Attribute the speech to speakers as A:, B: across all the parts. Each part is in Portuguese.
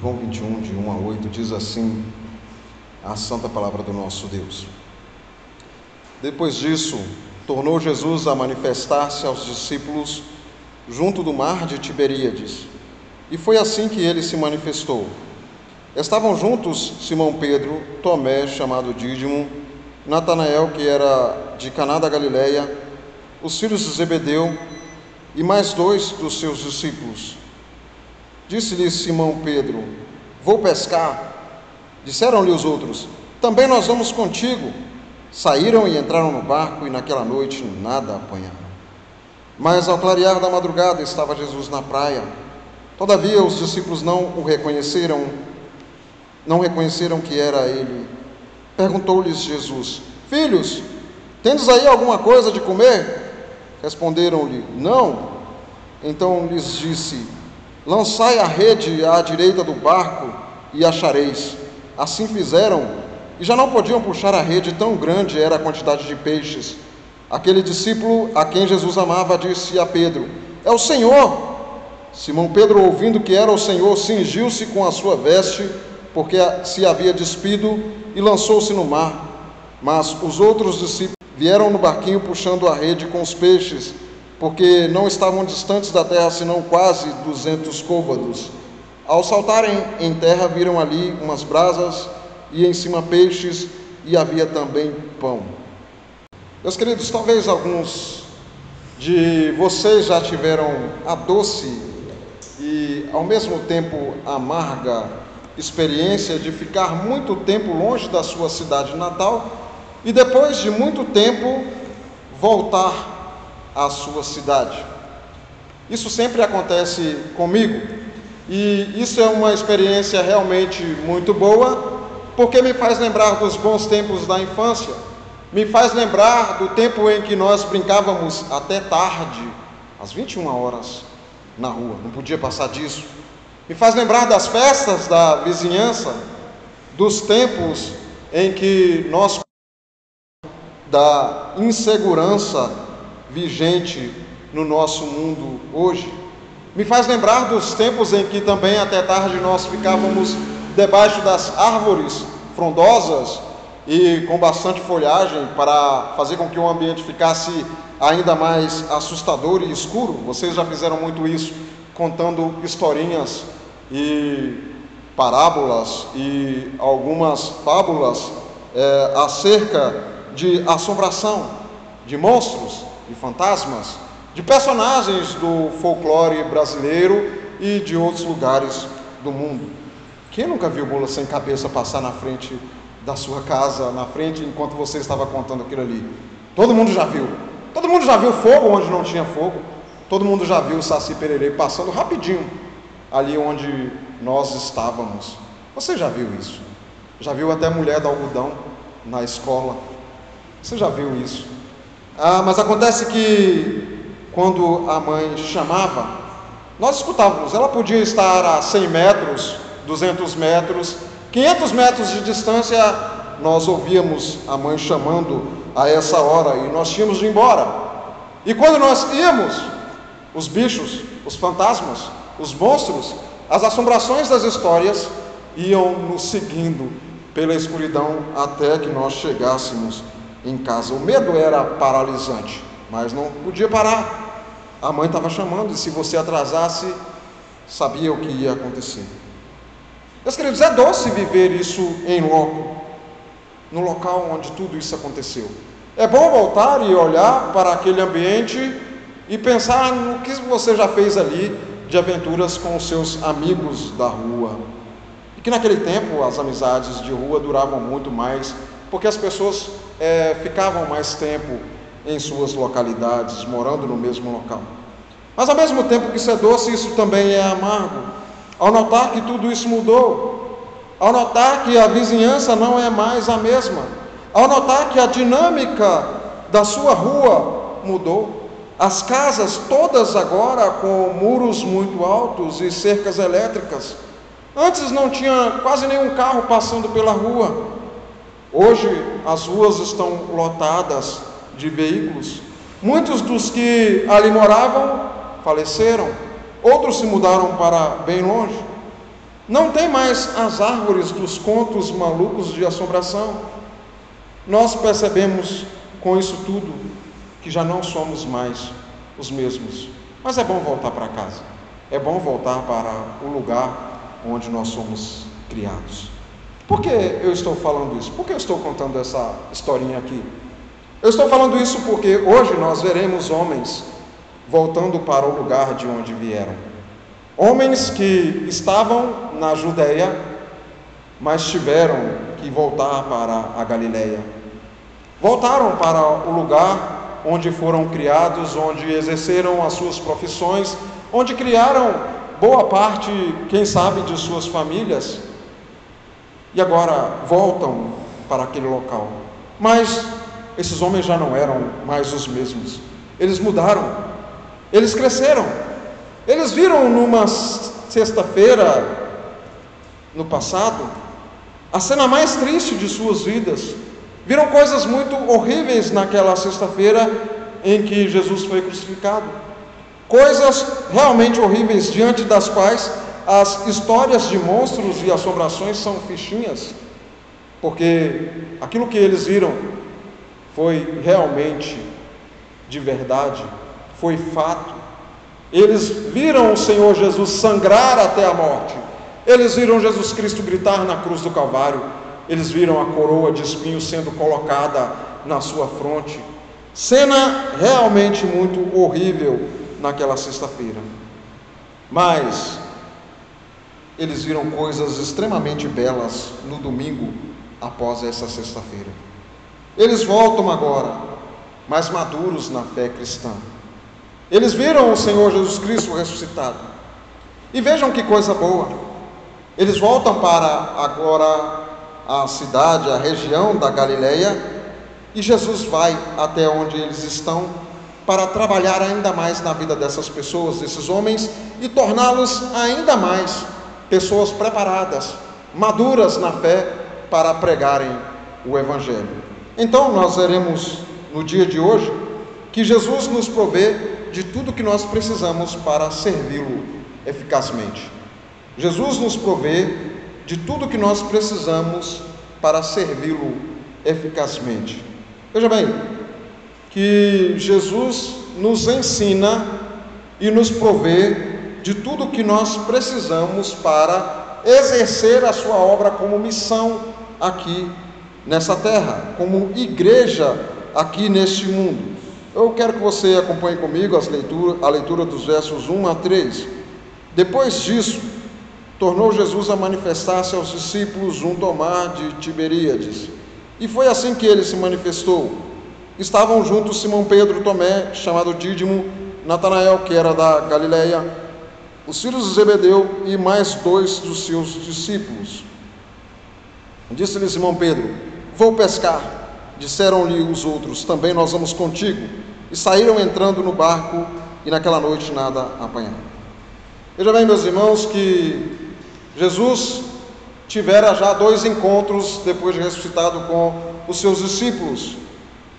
A: João 21, de 1 a 8, diz assim a santa palavra do nosso Deus. Depois disso, tornou Jesus a manifestar-se aos discípulos junto do mar de Tiberíades. E foi assim que ele se manifestou. Estavam juntos Simão Pedro, Tomé, chamado Dídimo, Natanael, que era de Caná da Galileia, os filhos de Zebedeu e mais dois dos seus discípulos. Disse-lhe Simão Pedro: Vou pescar. Disseram-lhe os outros: Também nós vamos contigo. Saíram e entraram no barco e naquela noite nada apanharam. Mas ao clarear da madrugada estava Jesus na praia. Todavia os discípulos não o reconheceram, não reconheceram que era ele. Perguntou-lhes Jesus: Filhos, tendes aí alguma coisa de comer? Responderam-lhe: Não. Então lhes disse: Lançai a rede à direita do barco e achareis. Assim fizeram, e já não podiam puxar a rede, tão grande era a quantidade de peixes. Aquele discípulo a quem Jesus amava disse a Pedro: É o Senhor. Simão Pedro, ouvindo que era o Senhor, cingiu-se com a sua veste, porque se havia despido, e lançou-se no mar. Mas os outros discípulos vieram no barquinho puxando a rede com os peixes porque não estavam distantes da terra senão quase duzentos côvados. Ao saltarem em terra, viram ali umas brasas e em cima peixes, e havia também pão. Meus queridos, talvez alguns de vocês já tiveram a doce e ao mesmo tempo amarga experiência de ficar muito tempo longe da sua cidade natal e depois de muito tempo voltar à sua cidade. Isso sempre acontece comigo e isso é uma experiência realmente muito boa, porque me faz lembrar dos bons tempos da infância, me faz lembrar do tempo em que nós brincávamos até tarde, às 21 horas, na rua, não podia passar disso. Me faz lembrar das festas da vizinhança, dos tempos em que nós da insegurança vigente no nosso mundo hoje. Me faz lembrar dos tempos em que também até tarde nós ficávamos debaixo das árvores frondosas e com bastante folhagem para fazer com que o ambiente ficasse ainda mais assustador e escuro. Vocês já fizeram muito isso, contando historinhas e parábolas e algumas fábulas é, acerca de assombração, de monstros, de fantasmas, de personagens do folclore brasileiro e de outros lugares do mundo. Quem nunca viu Mula sem cabeça passar na frente da sua casa, na frente, enquanto você estava contando aquilo ali? Todo mundo já viu. Todo mundo já viu fogo onde não tinha fogo. Todo mundo já viu o Saci Pererê passando rapidinho ali onde nós estávamos. Você já viu isso? Já viu até mulher do algodão na escola? Você já viu isso? Ah, mas acontece que quando a mãe chamava, nós escutávamos, ela podia estar a 100 metros, 200 metros, 500 metros de distância, nós ouvíamos a mãe chamando a essa hora e nós tínhamos de ir embora. E quando nós íamos, os bichos, os fantasmas, os monstros, as assombrações das histórias iam nos seguindo pela escuridão até que nós chegássemos em casa. O medo era paralisante, mas não podia parar. A mãe estava chamando, e se você atrasasse, sabia o que ia acontecer. Meus queridos, é doce viver isso em loco, no local onde tudo isso aconteceu. É bom voltar e olhar para aquele ambiente e pensar no que você já fez ali de aventuras com os seus amigos da rua. E que naquele tempo as amizades de rua duravam muito mais, porque as pessoas é, ficavam mais tempo em suas localidades, morando no mesmo local. Mas ao mesmo tempo que isso é doce, isso também é amargo. Ao notar que tudo isso mudou, ao notar que a vizinhança não é mais a mesma, ao notar que a dinâmica da sua rua mudou, as casas todas agora com muros muito altos e cercas elétricas. Antes não tinha quase nenhum carro passando pela rua. Hoje as ruas estão lotadas de veículos. Muitos dos que ali moravam faleceram, outros se mudaram para bem longe. Não tem mais as árvores dos contos malucos de assombração. Nós percebemos com isso tudo que já não somos mais os mesmos. Mas é bom voltar para casa. É bom voltar para o lugar onde nós somos criados. Por que eu estou falando isso? Por que eu estou contando essa historinha aqui? Eu estou falando isso porque hoje nós veremos homens voltando para o lugar de onde vieram. Homens que estavam na Judéia, mas tiveram que voltar para a Galiléia. Voltaram para o lugar onde foram criados, onde exerceram as suas profissões, onde criaram boa parte, quem sabe, de suas famílias. E agora voltam para aquele local. Mas esses homens já não eram mais os mesmos. Eles mudaram. Eles cresceram. Eles viram numa sexta-feira, no passado, a cena mais triste de suas vidas. Viram coisas muito horríveis naquela sexta-feira em que Jesus foi crucificado. Coisas realmente horríveis, diante das quais as histórias de monstros e assombrações são fichinhas, porque aquilo que eles viram foi realmente de verdade, foi fato. Eles viram o Senhor Jesus sangrar até a morte. Eles viram Jesus Cristo gritar na cruz do Calvário. Eles viram a coroa de espinhos sendo colocada na sua fronte. Cena realmente muito horrível naquela sexta-feira. Mas eles viram coisas extremamente belas no domingo após essa sexta-feira. Eles voltam agora, mais maduros na fé cristã. Eles viram o Senhor Jesus Cristo ressuscitado. E vejam que coisa boa. Eles voltam para agora a cidade, a região da Galileia, e Jesus vai até onde eles estão para trabalhar ainda mais na vida dessas pessoas, desses homens, e torná-los ainda mais pessoas preparadas, maduras na fé para pregarem o Evangelho. Então, nós veremos no dia de hoje que Jesus nos provê de tudo que nós precisamos para servi-lo eficazmente. Jesus nos provê de tudo que nós precisamos para servi-lo eficazmente. Veja bem, que Jesus nos ensina e nos provê de tudo que nós precisamos para exercer a sua obra como missão aqui nessa terra, como igreja aqui neste mundo. Eu quero que você acompanhe comigo as leitura, a leitura dos versos 1 a 3. Depois disso, tornou Jesus a manifestar-se aos discípulos junto ao mar de Tiberíades. E foi assim que ele se manifestou. Estavam juntos Simão Pedro, Tomé, chamado Dídimo, Natanael, que era da Galileia, os filhos de Zebedeu e mais dois dos seus discípulos. Disse-lhe Simão Pedro: Vou pescar. Disseram-lhe os outros: Também nós vamos contigo. E saíram entrando no barco e naquela noite nada apanharam. Veja bem, meus irmãos, que Jesus tivera já dois encontros depois de ressuscitado com os seus discípulos.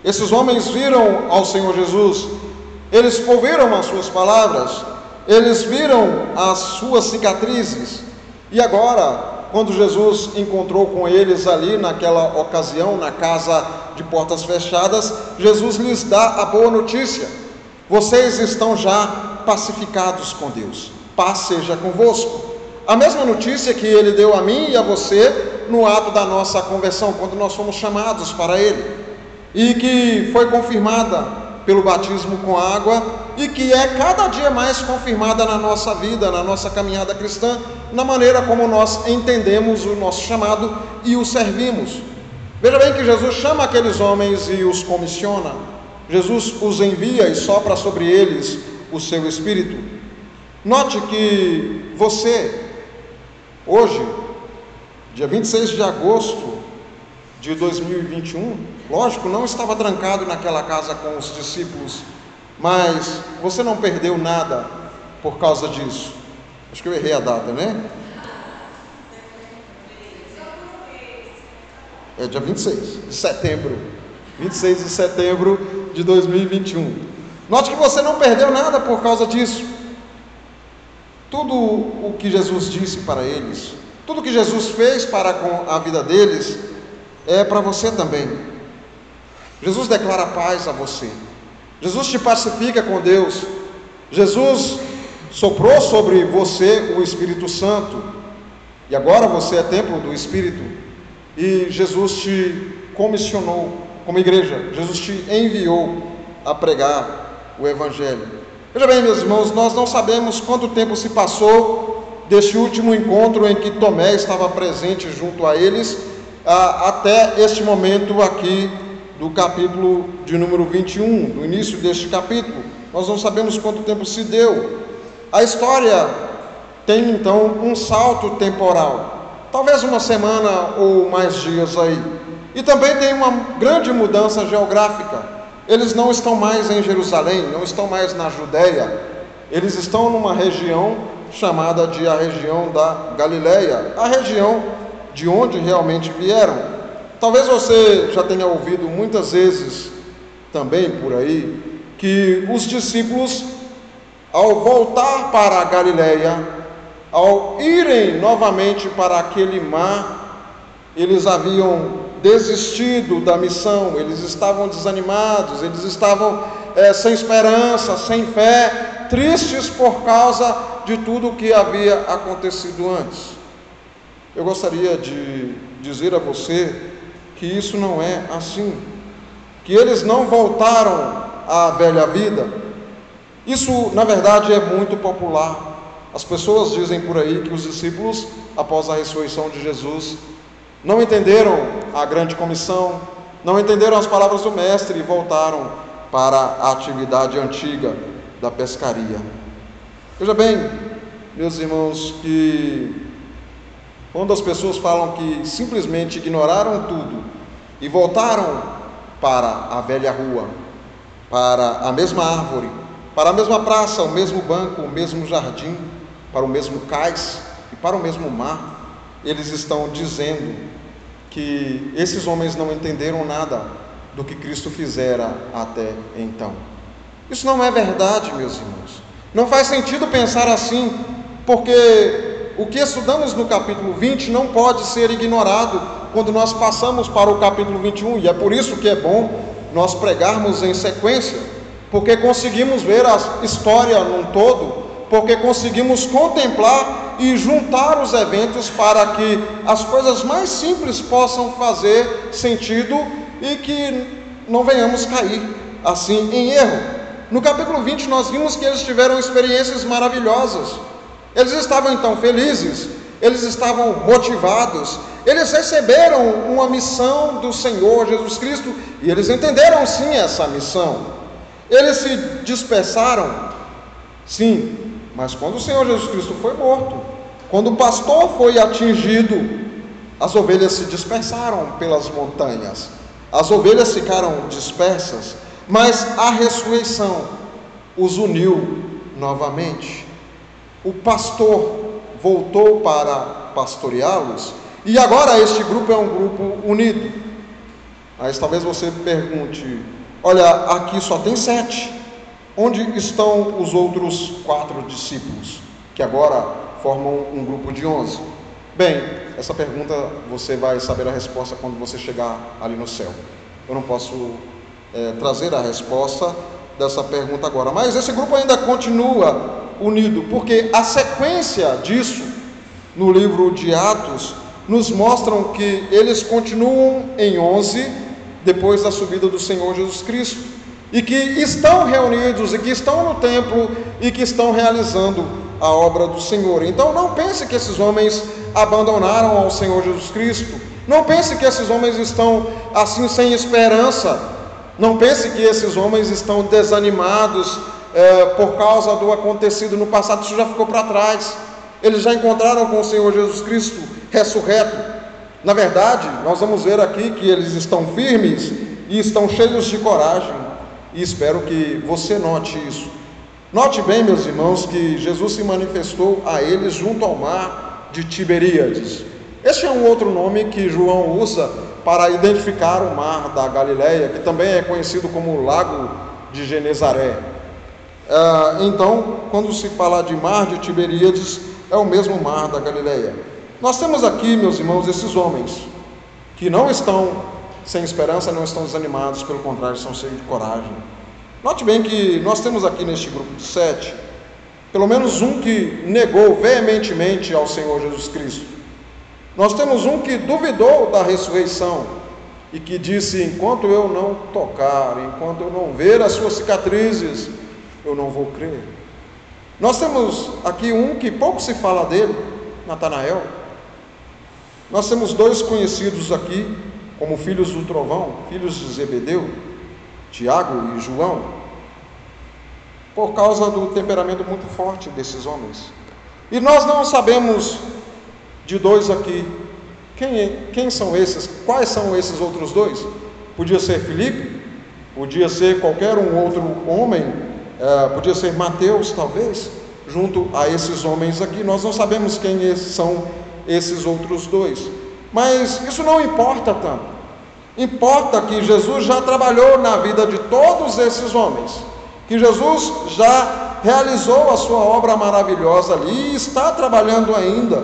A: Esses homens viram ao Senhor Jesus, eles ouviram as suas palavras, eles viram as suas cicatrizes, e agora quando Jesus encontrou com eles ali naquela ocasião, na casa de portas fechadas, Jesus lhes dá a boa notícia: vocês estão já pacificados com Deus, paz seja convosco. A mesma notícia que ele deu a mim e a você no ato da nossa conversão, quando nós fomos chamados para ele, e que foi confirmada pelo batismo com água e que é cada dia mais confirmada na nossa vida, na nossa caminhada cristã, na maneira como nós entendemos o nosso chamado e o servimos. Veja bem que Jesus chama aqueles homens e os comissiona. Jesus os envia e sopra sobre eles o seu espírito. Note que você, hoje, dia 26 de agosto de 2021, lógico, não estava trancado naquela casa com os discípulos, mas você não perdeu nada por causa disso. Acho que eu errei a data, né? É dia 26 de setembro. 26 de setembro de 2021. Note que você não perdeu nada por causa disso. tudo o que Jesus disse para eles, tudo o que Jesus fez para com a vida deles, é para você também. Jesus declara paz a você. Jesus te pacifica com Deus. Jesus soprou sobre você o Espírito Santo. E agora você é templo do Espírito. E Jesus te comissionou como igreja. Jesus te enviou a pregar o Evangelho. Veja bem, meus irmãos, nós não sabemos quanto tempo se passou deste último encontro em que Tomé estava presente junto a eles, até este momento aqui do capítulo de número 21, do início deste capítulo. Nós não sabemos quanto tempo se deu. A história tem então um salto temporal, talvez uma semana ou mais dias aí. E também tem uma grande mudança geográfica. Eles não estão mais em Jerusalém, não estão mais na Judéia, eles estão numa região chamada de a região da Galileia, a região de onde realmente vieram. Talvez você já tenha ouvido muitas vezes também por aí que os discípulos, ao voltar para a Galileia, ao irem novamente para aquele mar, eles haviam desistido da missão, eles estavam desanimados, eles estavam é, sem esperança, sem fé, tristes por causa de tudo o que havia acontecido antes. Eu gostaria de dizer a você que isso não é assim, que eles não voltaram à velha vida. Isso, na verdade, é muito popular. As pessoas dizem por aí que os discípulos, após a ressurreição de Jesus, não entenderam a grande comissão, não entenderam as palavras do Mestre e voltaram para a atividade antiga da pescaria. Veja bem, meus irmãos, que quando as pessoas falam que simplesmente ignoraram tudo e voltaram para a velha rua, para a mesma árvore, para a mesma praça, o mesmo banco, o mesmo jardim, para o mesmo cais e para o mesmo mar, eles estão dizendo que esses homens não entenderam nada do que Cristo fizera até então. Isso não é verdade, meus irmãos. Não faz sentido pensar assim, porque o que estudamos no capítulo 20 não pode ser ignorado quando nós passamos para o capítulo 21, e é por isso que é bom nós pregarmos em sequência, porque conseguimos ver a história num todo, porque conseguimos contemplar e juntar os eventos para que as coisas mais simples possam fazer sentido e que não venhamos cair assim em erro. No capítulo 20 nós vimos que eles tiveram experiências maravilhosas. Eles estavam então felizes, eles estavam motivados, eles receberam uma missão do Senhor Jesus Cristo. E eles entenderam sim essa missão. Eles se dispersaram, sim, mas quando o Senhor Jesus Cristo foi morto, quando o pastor foi atingido, as ovelhas se dispersaram pelas montanhas, as ovelhas ficaram dispersas, mas a ressurreição os uniu novamente o pastor voltou para pastoreá-los, e agora este grupo é um grupo unido. Mas talvez você pergunte: olha, aqui só tem sete, onde estão os outros quatro discípulos, que agora formam um grupo de onze? Bem, essa pergunta você vai saber a resposta quando você chegar ali no céu. Eu não posso é, trazer a resposta dessa pergunta agora, mas esse grupo ainda continua unido, porque a sequência disso no livro de Atos nos mostram que eles continuam em 11 depois da subida do Senhor Jesus Cristo e que estão reunidos e que estão no templo e que estão realizando a obra do Senhor. Então não pense que esses homens abandonaram ao Senhor Jesus Cristo. Não pense que esses homens estão assim sem esperança. Não pense que esses homens estão desanimados é, por causa do acontecido no passado, isso já ficou para trás. Eles já encontraram com o Senhor Jesus Cristo ressurreto. Na verdade, nós vamos ver aqui que eles estão firmes e estão cheios de coragem, e espero que você note isso. Note bem, meus irmãos, que Jesus se manifestou a eles junto ao mar de Tiberíades. Este é um outro nome que João usa para identificar o mar da Galileia, que também é conhecido como Lago de Genezaré. Ah, então, quando se fala de mar de Tiberíades, é o mesmo mar da Galileia. Nós temos aqui, meus irmãos, esses homens que não estão sem esperança, não estão desanimados, pelo contrário, estão cheios de coragem. Note bem que nós temos aqui neste grupo de sete, pelo menos um que negou veementemente ao Senhor Jesus Cristo. Nós temos um que duvidou da ressurreição e que disse: enquanto eu não tocar, enquanto eu não ver as suas cicatrizes, eu não vou crer. Nós temos aqui um que pouco se fala dele, Natanael. Nós temos dois conhecidos aqui como filhos do trovão, filhos de Zebedeu, Tiago e João, por causa do temperamento muito forte desses homens. E nós não sabemos de dois aqui. Quem, quem são esses? Quais são esses outros dois? Podia ser Filipe, podia ser qualquer um outro homem, é, podia ser Mateus, talvez, junto a esses homens aqui. Nós não sabemos quem são esses outros dois. Mas isso não importa tanto. Importa que Jesus já trabalhou na vida de todos esses homens, que Jesus já realizou a sua obra maravilhosa ali e está trabalhando ainda,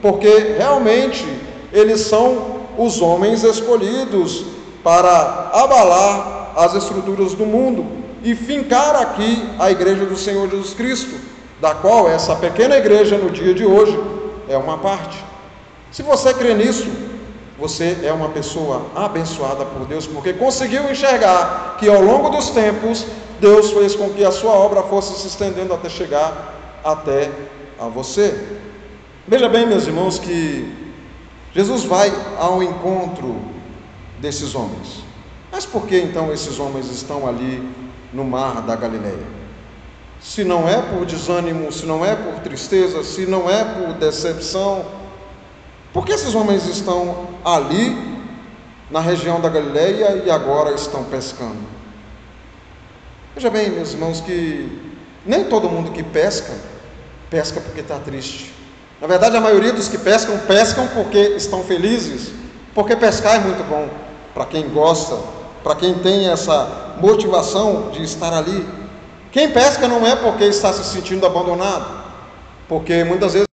A: porque realmente eles são os homens escolhidos para abalar as estruturas do mundo e fincar aqui a igreja do Senhor Jesus Cristo, da qual essa pequena igreja no dia de hoje é uma parte. Se você crê nisso, você é uma pessoa abençoada por Deus, porque conseguiu enxergar que ao longo dos tempos, Deus fez com que a sua obra fosse se estendendo até chegar até a você. Veja bem, meus irmãos, que Jesus vai ao encontro desses homens. Mas por que então esses homens estão ali no mar da Galileia? Se não é por desânimo, se não é por tristeza, se não é por decepção, por que esses homens estão ali, na região da Galileia, e agora estão pescando? Veja bem, meus irmãos, que nem todo mundo que pesca, pesca porque está triste. Na verdade, a maioria dos que pescam, pescam porque estão felizes, porque pescar é muito bom para quem gosta, para quem tem essa motivação de estar ali. Quem pesca não é porque está se sentindo abandonado, porque muitas vezes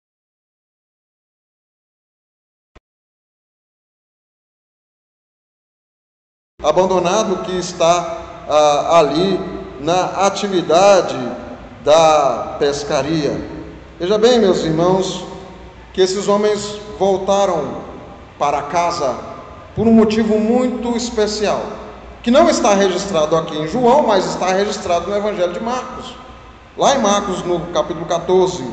A: abandonado que está ah, ali na atividade da pescaria. Veja bem, meus irmãos, que esses homens voltaram para casa por um motivo muito especial, que não está registrado aqui em João, mas está registrado no Evangelho de Marcos. Lá em Marcos, no capítulo 14,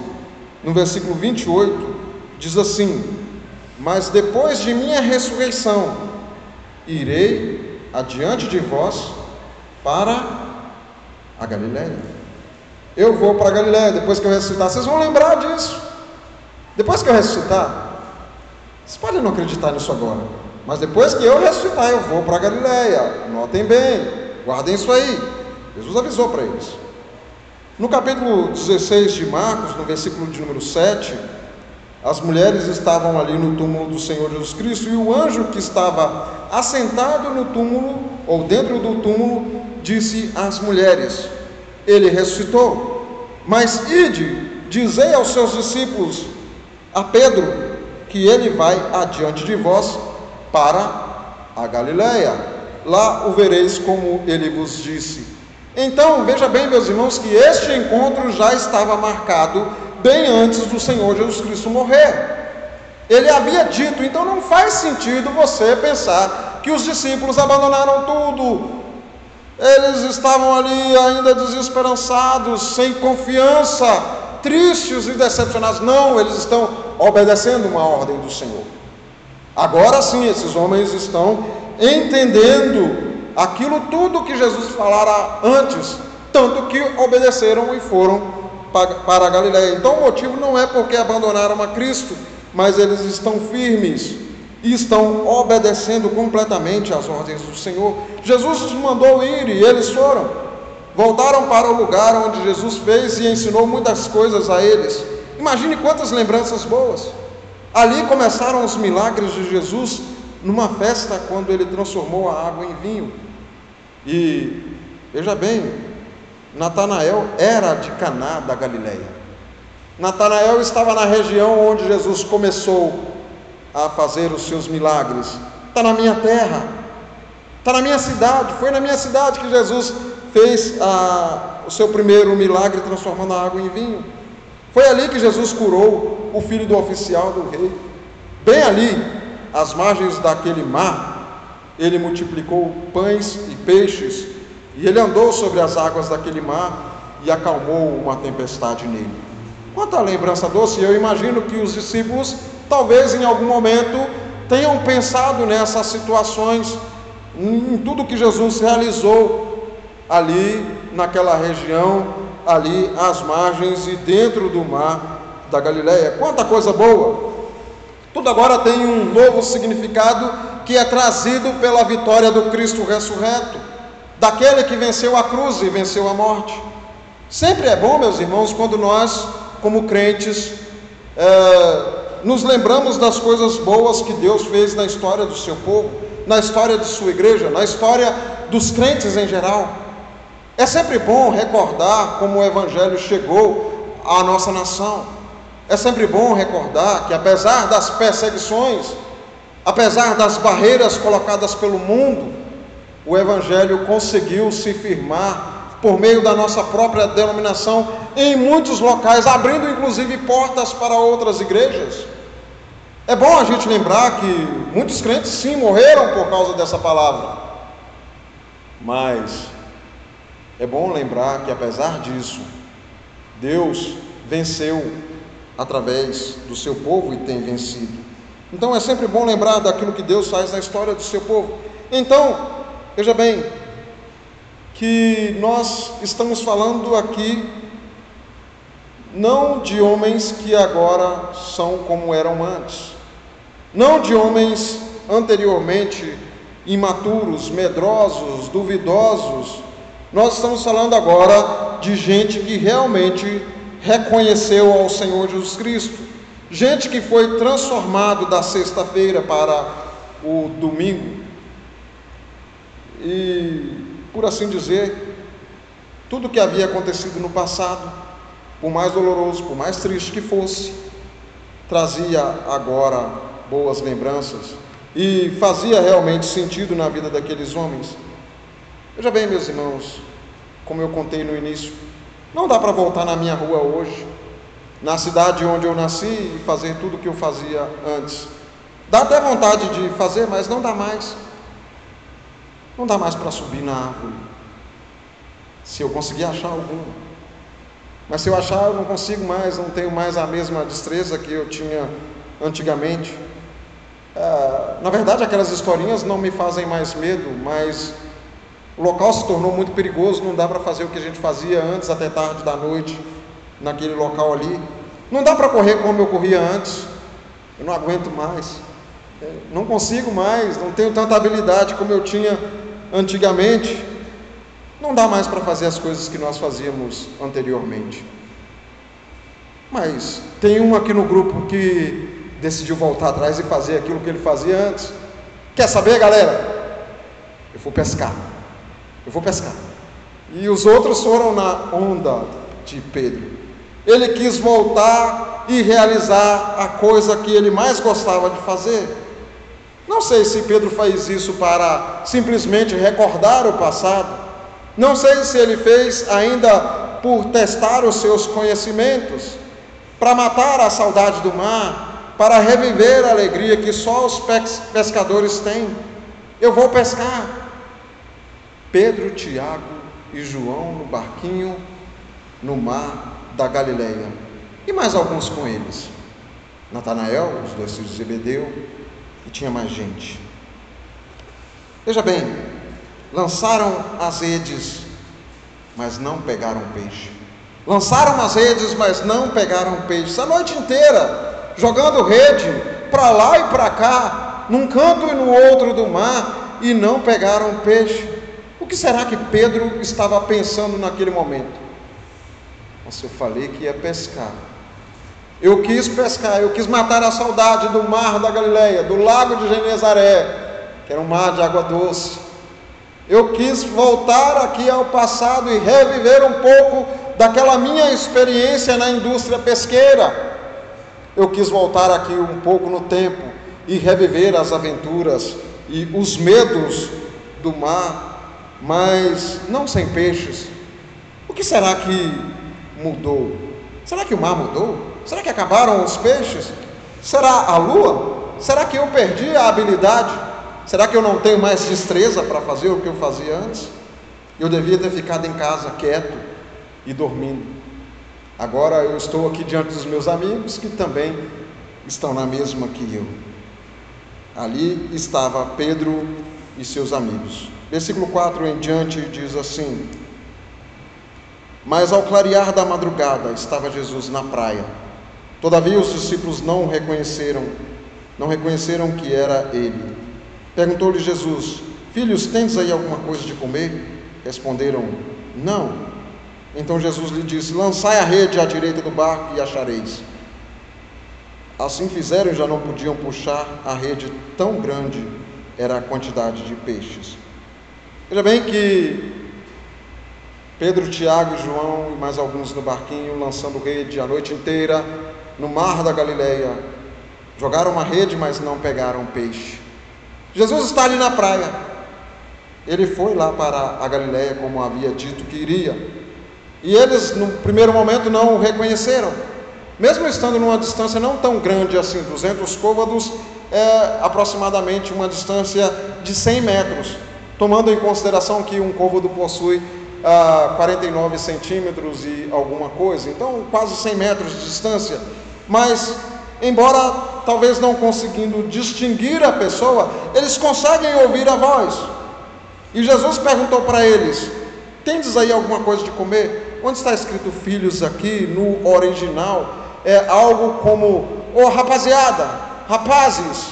A: no versículo 28, diz assim: Mas depois de minha ressurreição, irei adiante de vós para a Galiléia. Eu vou para a Galiléia depois que eu ressuscitar. Vocês vão lembrar disso. Depois que eu ressuscitar, vocês podem não acreditar nisso agora, mas depois que eu ressuscitar, eu vou para Galiléia. Notem bem, guardem isso aí. Jesus avisou para eles. No capítulo 16 de Marcos, no versículo de número 7, as mulheres estavam ali no túmulo do Senhor Jesus Cristo e o anjo que estava assentado no túmulo, ou dentro do túmulo, disse às mulheres: Ele ressuscitou. Mas ide, dizei aos seus discípulos, a Pedro, que ele vai adiante de vós para a Galiléia. Lá o vereis como ele vos disse. Então, veja bem, meus irmãos, que este encontro já estava marcado bem antes do Senhor Jesus Cristo morrer. Ele havia dito, então não faz sentido você pensar que os discípulos abandonaram tudo. Eles estavam ali ainda desesperançados, sem confiança, tristes e decepcionados. Não, eles estão obedecendo uma ordem do Senhor. Agora sim, esses homens estão entendendo aquilo tudo que Jesus falara antes, tanto que obedeceram e foram para a Galiléia. Então o motivo não é porque abandonaram a Cristo, mas eles estão firmes e estão obedecendo completamente às ordens do Senhor. Jesus os mandou ir e eles foram. Voltaram para o lugar onde Jesus fez e ensinou muitas coisas a eles. Imagine quantas lembranças boas. Ali começaram os milagres de Jesus numa festa quando ele transformou a água em vinho. E veja bem, Natanael era de Caná da Galileia. Natanael estava na região onde Jesus começou a fazer os seus milagres. Está na minha terra, está na minha cidade. Foi na minha cidade que Jesus fez a, o seu primeiro milagre, transformando a água em vinho. Foi ali que Jesus curou o filho do oficial do rei. Bem ali, às margens daquele mar, ele multiplicou pães e peixes, e ele andou sobre as águas daquele mar e acalmou uma tempestade nele. Quanta lembrança doce, eu imagino que os discípulos, talvez em algum momento, tenham pensado nessas situações, em tudo que Jesus realizou ali naquela região, ali às margens e dentro do mar da Galileia. Quanta coisa boa! Tudo agora tem um novo significado que é trazido pela vitória do Cristo ressurreto, daquele que venceu a cruz e venceu a morte. Sempre é bom, meus irmãos, quando nós como crentes, é, nos lembramos das coisas boas que Deus fez na história do seu povo, na história de sua igreja, na história dos crentes em geral. É sempre bom recordar como o Evangelho chegou à nossa nação. É sempre bom recordar que, apesar das perseguições, apesar das barreiras colocadas pelo mundo, o Evangelho conseguiu se firmar por meio da nossa própria denominação em muitos locais, abrindo inclusive portas para outras igrejas. É bom a gente lembrar que muitos crentes sim morreram por causa dessa palavra, mas é bom lembrar que apesar disso, Deus venceu através do seu povo e tem vencido. Então é sempre bom lembrar daquilo que Deus faz na história do seu povo. Então, veja bem, que nós estamos falando aqui não de homens que agora são como eram antes, não de homens anteriormente imaturos, medrosos, duvidosos. Nós estamos falando agora de gente que realmente reconheceu ao Senhor Jesus Cristo, gente que foi transformado da sexta-feira para o domingo. E por assim dizer, tudo que havia acontecido no passado, por mais doloroso, por mais triste que fosse, trazia agora boas lembranças e fazia realmente sentido na vida daqueles homens. Veja bem, meus irmãos, como eu contei no início, não dá para voltar na minha rua hoje, na cidade onde eu nasci e fazer tudo o que eu fazia antes. Dá até vontade de fazer, mas não dá mais. Não dá mais para subir na árvore. Se eu conseguir achar algum. Mas se eu achar, eu não consigo mais, não tenho mais a mesma destreza que eu tinha antigamente. É, na verdade, aquelas historinhas não me fazem mais medo, mas o local se tornou muito perigoso, não dá para fazer o que a gente fazia antes, até tarde da noite, naquele local ali. Não dá para correr como eu corria antes, eu não aguento mais. É, não consigo mais, não tenho tanta habilidade como eu tinha antigamente, não dá mais para fazer as coisas que nós fazíamos anteriormente. Mas tem um aqui no grupo que decidiu voltar atrás e fazer aquilo que ele fazia antes. Quer saber, galera? Eu vou pescar. Eu vou pescar. E os outros foram na onda de Pedro. Ele quis voltar e realizar a coisa que ele mais gostava de fazer. Não sei se Pedro faz isso para simplesmente recordar o passado. Não sei se ele fez ainda por testar os seus conhecimentos, para matar a saudade do mar, para reviver a alegria que só os pescadores têm. Eu vou pescar. Pedro, Tiago e João no barquinho no mar da Galileia. E mais alguns com eles. Natanael, os dois filhos de Zebedeu, e tinha mais gente. Veja bem, lançaram as redes, mas não pegaram peixe. Lançaram as redes, mas não pegaram peixe. A noite inteira, jogando rede para lá e para cá, num canto e no outro do mar, e não pegaram peixe. O que será que Pedro estava pensando naquele momento? Nossa, eu falei que ia pescar. Eu quis pescar, eu quis matar a saudade do mar da Galileia, do lago de Genezaré, que era um mar de água doce. Eu quis voltar aqui ao passado e reviver um pouco daquela minha experiência na indústria pesqueira. Eu quis voltar aqui um pouco no tempo e reviver as aventuras e os medos do mar, mas não sem peixes. O que será que mudou? Será que o mar mudou? Será que acabaram os peixes? Será a lua? Será que eu perdi a habilidade? Será que eu não tenho mais destreza para fazer o que eu fazia antes? Eu devia ter ficado em casa quieto e dormindo. Agora eu estou aqui diante dos meus amigos que também estão na mesma que eu. Ali estava Pedro e seus amigos. Versículo 4 em diante diz assim: Mas ao clarear da madrugada estava Jesus na praia. Todavia os discípulos não reconheceram, não reconheceram que era ele. Perguntou-lhe Jesus: Filhos, tens aí alguma coisa de comer? Responderam: Não. Então Jesus lhe disse: Lançai a rede à direita do barco e achareis. Assim fizeram e já não podiam puxar a rede, tão grande era a quantidade de peixes. Veja bem que Pedro, Tiago João e mais alguns no barquinho, lançando rede a noite inteira no mar da Galileia, jogaram uma rede, mas não pegaram peixe. Jesus está ali na praia. Ele foi lá para a Galileia, como havia dito que iria. E eles, no primeiro momento, não o reconheceram. Mesmo estando numa distância não tão grande assim, 200 côvados, é aproximadamente uma distância de 100 metros, tomando em consideração que um côvado possui ah, 49 centímetros e alguma coisa, então quase 100 metros de distância. Mas, embora talvez não conseguindo distinguir a pessoa, eles conseguem ouvir a voz. E Jesus perguntou para eles: Tendes aí alguma coisa de comer? Quando está escrito filhos aqui, no original, é algo como, ô oh, rapaziada, rapazes,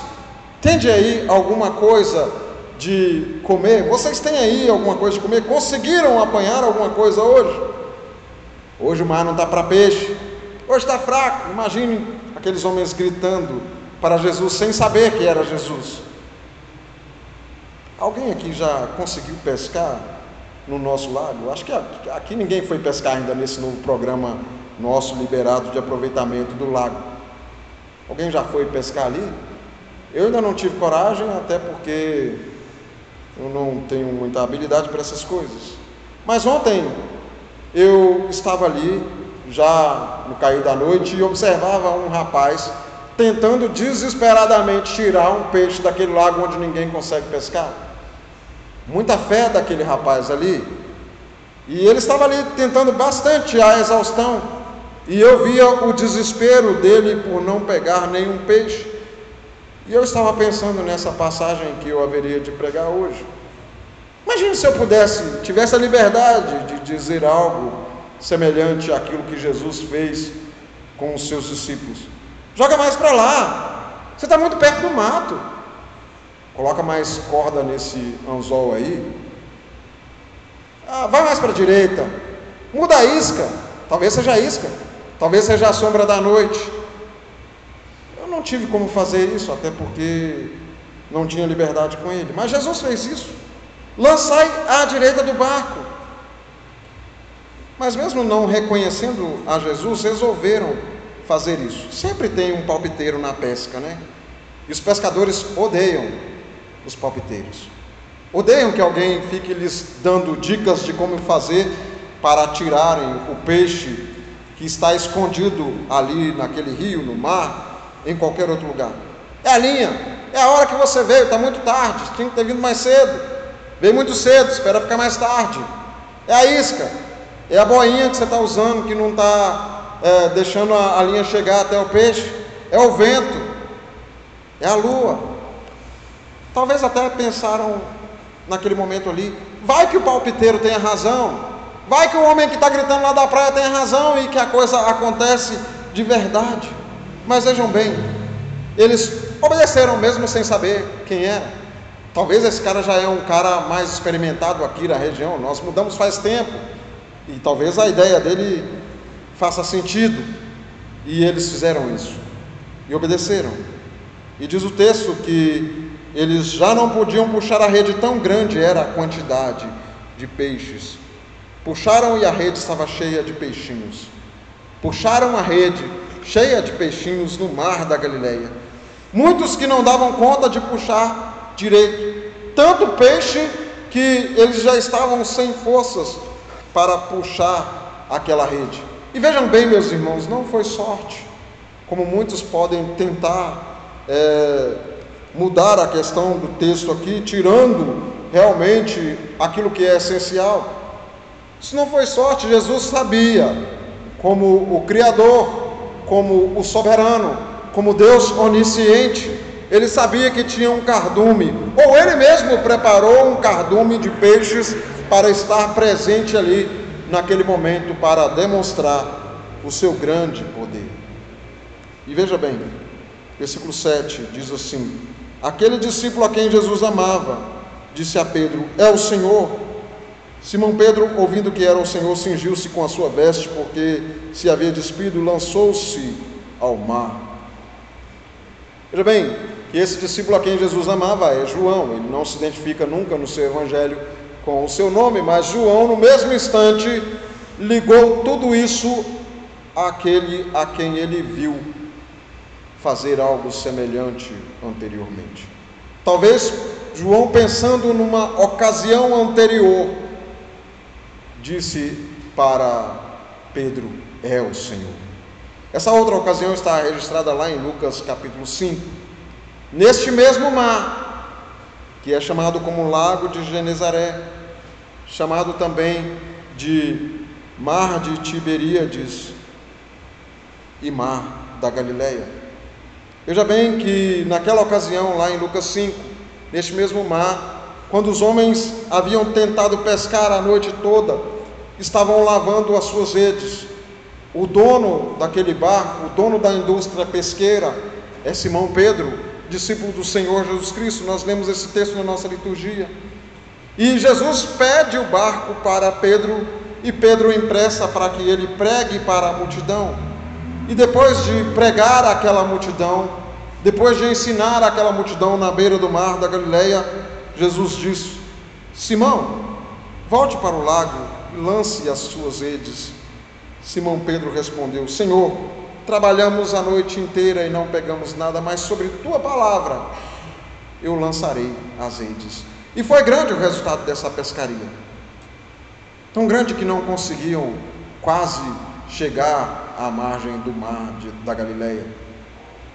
A: tende aí alguma coisa de comer? Vocês têm aí alguma coisa de comer? Conseguiram apanhar alguma coisa hoje? Hoje o mar não está para peixe, hoje está fraco. Imagine aqueles homens gritando para Jesus sem saber que era Jesus. Alguém aqui já conseguiu pescar no nosso lago. Acho que aqui ninguém foi pescar ainda nesse novo programa nosso liberado de aproveitamento do lago. Alguém já foi pescar ali? Eu ainda não tive coragem, até porque eu não tenho muita habilidade para essas coisas. Mas ontem eu estava ali, já no cair da noite, e observava um rapaz tentando desesperadamente tirar um peixe daquele lago onde ninguém consegue pescar muita fé daquele rapaz ali. E ele estava ali tentando bastante a exaustão. E eu via o desespero dele por não pegar nenhum peixe. E eu estava pensando nessa passagem que eu haveria de pregar hoje. Imagine se eu pudesse, tivesse a liberdade de dizer algo semelhante àquilo que Jesus fez com os seus discípulos. Joga mais para lá. Você está muito perto do mato. Coloca mais corda nesse anzol aí. Ah, vai mais para a direita. Muda a isca. Talvez seja a isca. Talvez seja a sombra da noite. Não tive como fazer isso, até porque não tinha liberdade com ele. Mas Jesus fez isso. Lançai à direita do barco. Mas mesmo não reconhecendo a Jesus, resolveram fazer isso. Sempre tem um palpiteiro na pesca, né? E os pescadores odeiam os palpiteiros. Odeiam que alguém fique lhes dando dicas de como fazer para tirarem o peixe que está escondido ali naquele rio, no mar, em qualquer outro lugar. É a linha, é a hora que você veio, está muito tarde, tinha que ter vindo mais cedo. Veio muito cedo, espera ficar mais tarde. É a isca, é a boinha que você está usando que não está é, deixando a, a linha chegar até o peixe. É o vento, é a lua. Talvez até pensaram naquele momento ali: vai que o palpiteiro tenha razão, vai que o homem que está gritando lá da praia tenha razão e que a coisa acontece de verdade. Mas vejam bem, eles obedeceram mesmo sem saber quem era. Talvez esse cara já é um cara mais experimentado aqui na região. Nós mudamos faz tempo e talvez a ideia dele faça sentido. E eles fizeram isso e obedeceram. E diz o texto que eles já não podiam puxar a rede tão grande era a quantidade de peixes. Puxaram e a rede estava cheia de peixinhos. Puxaram a rede cheia de peixinhos no mar da Galileia. Muitos que não davam conta de puxar direito. Tanto peixe que eles já estavam sem forças para puxar aquela rede. E vejam bem, meus irmãos, não foi sorte, como muitos podem tentar é, mudar a questão do texto aqui, tirando realmente aquilo que é essencial. Isso não foi sorte, Jesus sabia, como o Criador, como o soberano, como Deus onisciente, ele sabia que tinha um cardume, ou ele mesmo preparou um cardume de peixes para estar presente ali naquele momento para demonstrar o seu grande poder. E veja bem, versículo 7 diz assim: Aquele discípulo a quem Jesus amava, disse a Pedro: É o Senhor. Simão Pedro, ouvindo que era o Senhor, cingiu-se com a sua veste, porque se havia despido, lançou-se ao mar. Veja bem, que esse discípulo a quem Jesus amava é João, ele não se identifica nunca no seu evangelho com o seu nome, mas João, no mesmo instante, ligou tudo isso àquele a quem ele viu fazer algo semelhante anteriormente. Talvez João, pensando numa ocasião anterior, disse para Pedro: É o Senhor. Essa outra ocasião está registrada lá em Lucas capítulo 5. Neste mesmo mar, que é chamado como Lago de Genezaré, chamado também de Mar de Tiberíades e Mar da Galileia. Veja bem que naquela ocasião, lá em Lucas 5, neste mesmo mar, quando os homens haviam tentado pescar a noite toda, estavam lavando as suas redes. O dono daquele barco, o dono da indústria pesqueira, é Simão Pedro, discípulo do Senhor Jesus Cristo. Nós lemos esse texto na nossa liturgia. E Jesus pede o barco para Pedro e Pedro empresta para que ele pregue para a multidão. E depois de pregar aquela multidão, depois de ensinar aquela multidão na beira do mar da Galileia, Jesus diz: Simão, volte para o lago lance as suas redes. Simão Pedro respondeu: Senhor, trabalhamos a noite inteira e não pegamos nada, mas sobre tua palavra eu lançarei as redes. E foi grande o resultado dessa pescaria. Tão grande que não conseguiam quase chegar à margem do mar de, da Galileia.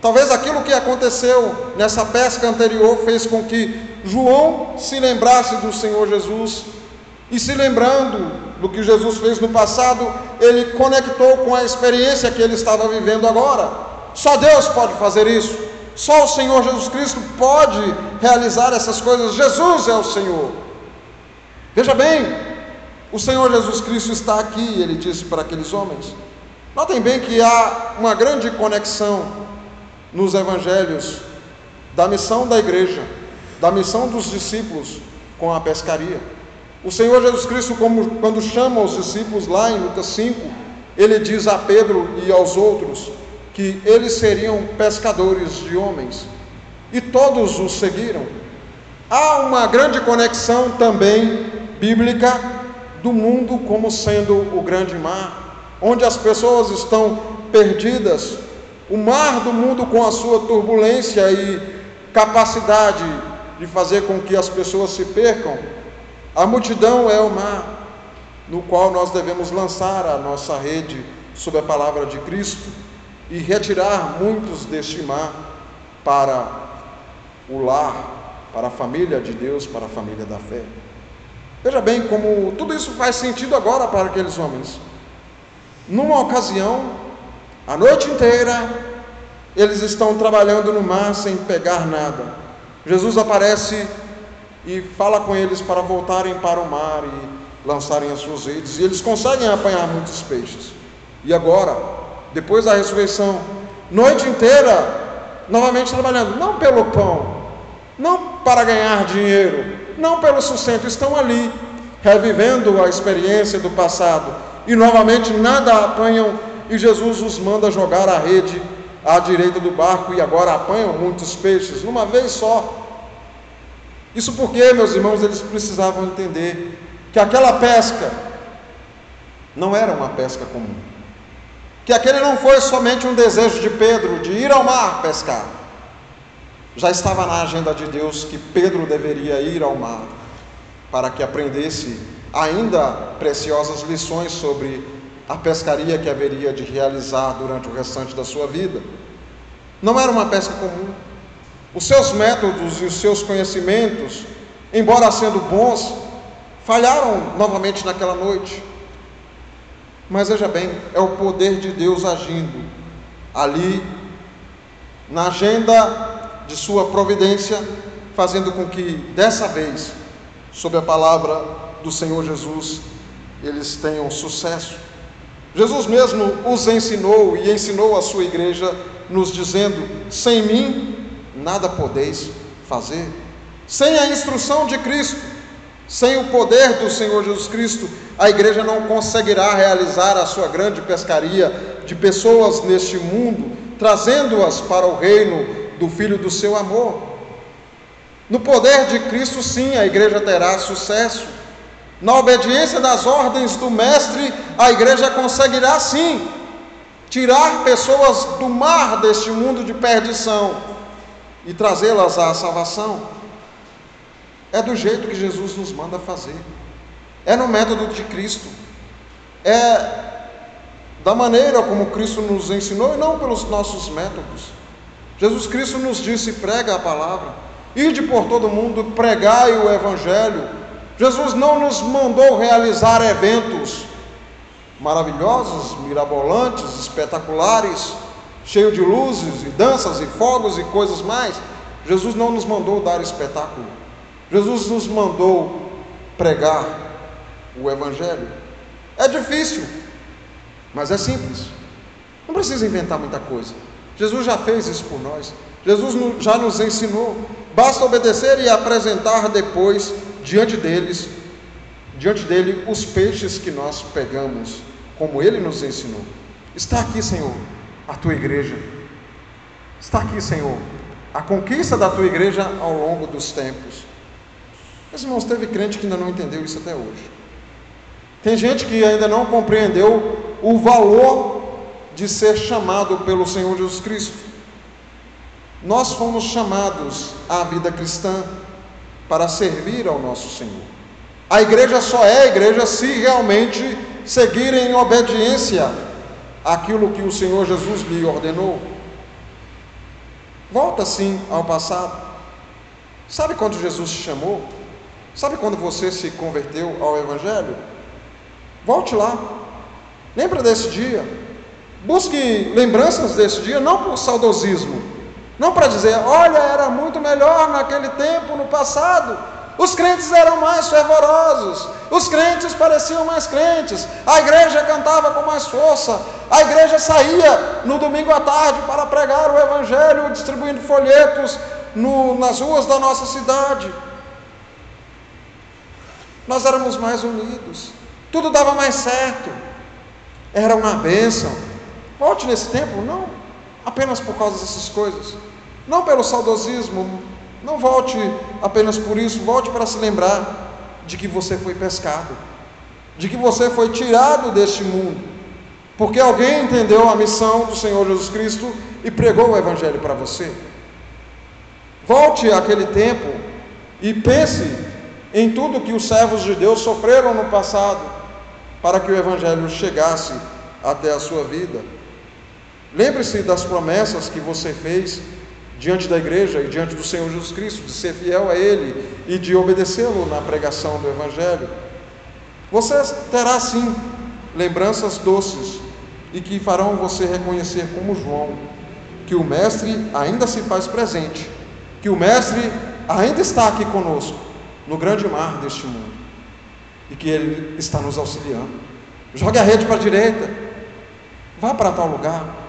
A: Talvez aquilo que aconteceu nessa pesca anterior fez com que João se lembrasse do Senhor Jesus e se lembrando do que Jesus fez no passado, ele conectou com a experiência que ele estava vivendo agora. Só Deus pode fazer isso. Só o Senhor Jesus Cristo pode realizar essas coisas. Jesus é o Senhor. Veja bem, o Senhor Jesus Cristo está aqui, ele disse para aqueles homens. Notem bem que há uma grande conexão nos evangelhos da missão da igreja, da missão dos discípulos com a pescaria. O Senhor Jesus Cristo, como, quando chama os discípulos lá em Lucas 5, ele diz a Pedro e aos outros que eles seriam pescadores de homens, e todos os seguiram. Há uma grande conexão também bíblica do mundo como sendo o grande mar, onde as pessoas estão perdidas, o mar do mundo com a sua turbulência e capacidade de fazer com que as pessoas se percam a multidão é o mar no qual nós devemos lançar a nossa rede sob a palavra de Cristo e retirar muitos deste mar para o lar, para a família de Deus, para a família da fé. Veja bem como tudo isso faz sentido agora para aqueles homens. Numa ocasião, a noite inteira, eles estão trabalhando no mar sem pegar nada. Jesus aparece e fala com eles para voltarem para o mar e lançarem as suas redes, e eles conseguem apanhar muitos peixes. E agora, depois da ressurreição, noite inteira, novamente trabalhando, não pelo pão, não para ganhar dinheiro, não pelo sustento, estão ali, revivendo a experiência do passado, e novamente nada apanham, e Jesus os manda jogar a rede à direita do barco, e agora apanham muitos peixes, uma vez só. Isso porque, meus irmãos, eles precisavam entender que aquela pesca não era uma pesca comum. Que aquele não foi somente um desejo de Pedro de ir ao mar pescar. Já estava na agenda de Deus que Pedro deveria ir ao mar para que aprendesse ainda preciosas lições sobre a pescaria que haveria de realizar durante o restante da sua vida. Não era uma pesca comum. Os seus métodos e os seus conhecimentos, embora sendo bons, falharam novamente naquela noite. Mas veja bem, é o poder de Deus agindo ali na agenda de sua providência, fazendo com que dessa vez, sob a palavra do Senhor Jesus, eles tenham sucesso. Jesus mesmo os ensinou e ensinou a sua igreja, nos dizendo: sem mim nada podeis fazer. Sem a instrução de Cristo, sem o poder do Senhor Jesus Cristo, a igreja não conseguirá realizar a sua grande pescaria de pessoas neste mundo, trazendo-as para o reino do Filho do seu amor. No poder de Cristo, sim, a igreja terá sucesso. Na obediência das ordens do Mestre, a igreja conseguirá sim tirar pessoas do mar deste mundo de perdição e trazê-las à salvação. É do jeito que Jesus nos manda fazer, é no método de Cristo, é da maneira como Cristo nos ensinou e não pelos nossos métodos. Jesus Cristo nos disse: prega a palavra, ide por todo mundo, pregai o Evangelho Jesus não nos mandou realizar eventos maravilhosos, mirabolantes, espetaculares, cheios de luzes e danças e fogos e coisas mais. Jesus não nos mandou dar espetáculo. Jesus nos mandou pregar o Evangelho. É difícil, mas é simples. Não precisa inventar muita coisa. Jesus já fez isso por nós. Jesus já nos ensinou. Basta obedecer e apresentar depois diante deles, diante dele, os peixes que nós pegamos, como ele nos ensinou. Está aqui, Senhor, a tua igreja. Está aqui, Senhor, a conquista da tua igreja ao longo dos tempos. Meus irmãos, teve crente que ainda não entendeu isso até hoje. Tem gente que ainda não compreendeu o valor de ser chamado pelo Senhor Jesus Cristo. Nós fomos chamados à vida cristã para servir ao nosso Senhor. A igreja só é igreja se realmente seguir em obediência àquilo que o Senhor Jesus lhe ordenou. Volta sim ao passado. Sabe quando Jesus te chamou? Sabe quando você se converteu ao Evangelho? Volte lá. Lembra desse dia. Busque lembranças desse dia, não por saudosismo, não para dizer, olha, era muito melhor naquele tempo, no passado. Os crentes eram mais fervorosos, os crentes pareciam mais crentes, a igreja cantava com mais força, a igreja saía no domingo à tarde para pregar o Evangelho, distribuindo folhetos no, nas ruas da nossa cidade. Nós éramos mais unidos, tudo dava mais certo, era uma bênção. Volte nesse tempo, não apenas por causa dessas coisas, não pelo saudosismo, não volte apenas por isso, volte para se lembrar de que você foi pescado, de que você foi tirado deste mundo, porque alguém entendeu a missão do Senhor Jesus Cristo e pregou o Evangelho para você. Volte àquele tempo e pense em tudo que os servos de Deus sofreram no passado para que o Evangelho chegasse até a sua vida. Lembre-se das promessas que você fez diante da igreja e diante do Senhor Jesus Cristo, de ser fiel a Ele e de obedecê-lo na pregação do Evangelho. Você terá sim lembranças doces e que farão você reconhecer como João que o Mestre ainda se faz presente, que o Mestre ainda está aqui conosco no grande mar deste mundo e que Ele está nos auxiliando. Jogue a rede para a direita, vá para tal lugar,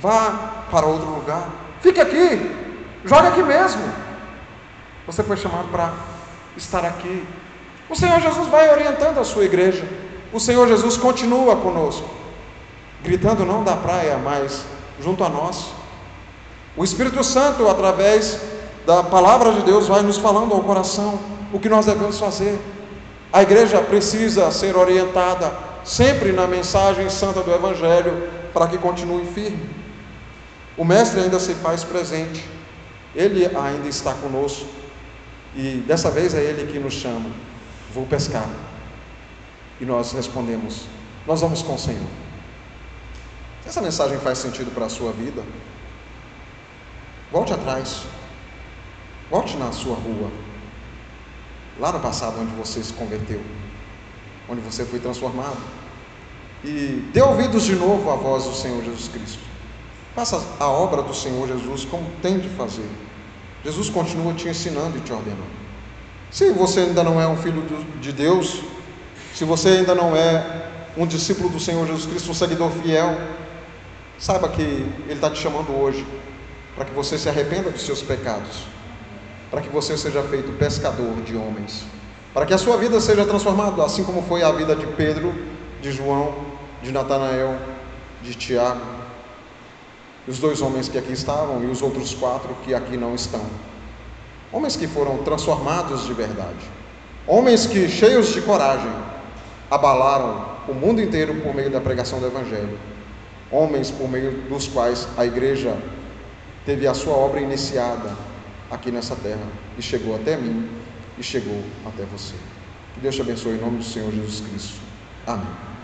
A: Vá para outro lugar. Fique aqui. Jogue aqui mesmo. Você foi chamado para estar aqui. O Senhor Jesus vai orientando a sua igreja. O Senhor Jesus continua conosco, gritando não da praia, mas junto a nós. O Espírito Santo, através da palavra de Deus vai nos falando ao coração o que nós devemos fazer. A igreja precisa ser orientada sempre na mensagem santa do Evangelho para que continue firme. O Mestre ainda se faz presente, ele ainda está conosco. E dessa vez é ele que nos chama: vou pescar. E nós respondemos: nós vamos com o Senhor. Se essa mensagem faz sentido para a sua vida, volte atrás, volte na sua rua, lá no passado onde você se converteu, onde você foi transformado, e dê ouvidos de novo à voz do Senhor Jesus Cristo. Faça a obra do Senhor Jesus como tem de fazer. Jesus continua te ensinando e te ordenando. Se você ainda não é um filho de Deus, se você ainda não é um discípulo do Senhor Jesus Cristo, um seguidor fiel, saiba que Ele está te chamando hoje para que você se arrependa dos seus pecados, para que você seja feito pescador de homens, para que a sua vida seja transformada, assim como foi a vida de Pedro, de João, de Natanael, de Tiago, os dois homens que aqui estavam e os outros quatro que aqui não estão. Homens que foram transformados de verdade, homens que, cheios de coragem, abalaram o mundo inteiro por meio da pregação do Evangelho, homens por meio dos quais a igreja teve a sua obra iniciada aqui nessa terra e chegou até mim e chegou até você. Que Deus te abençoe em nome do Senhor Jesus Cristo. Amém.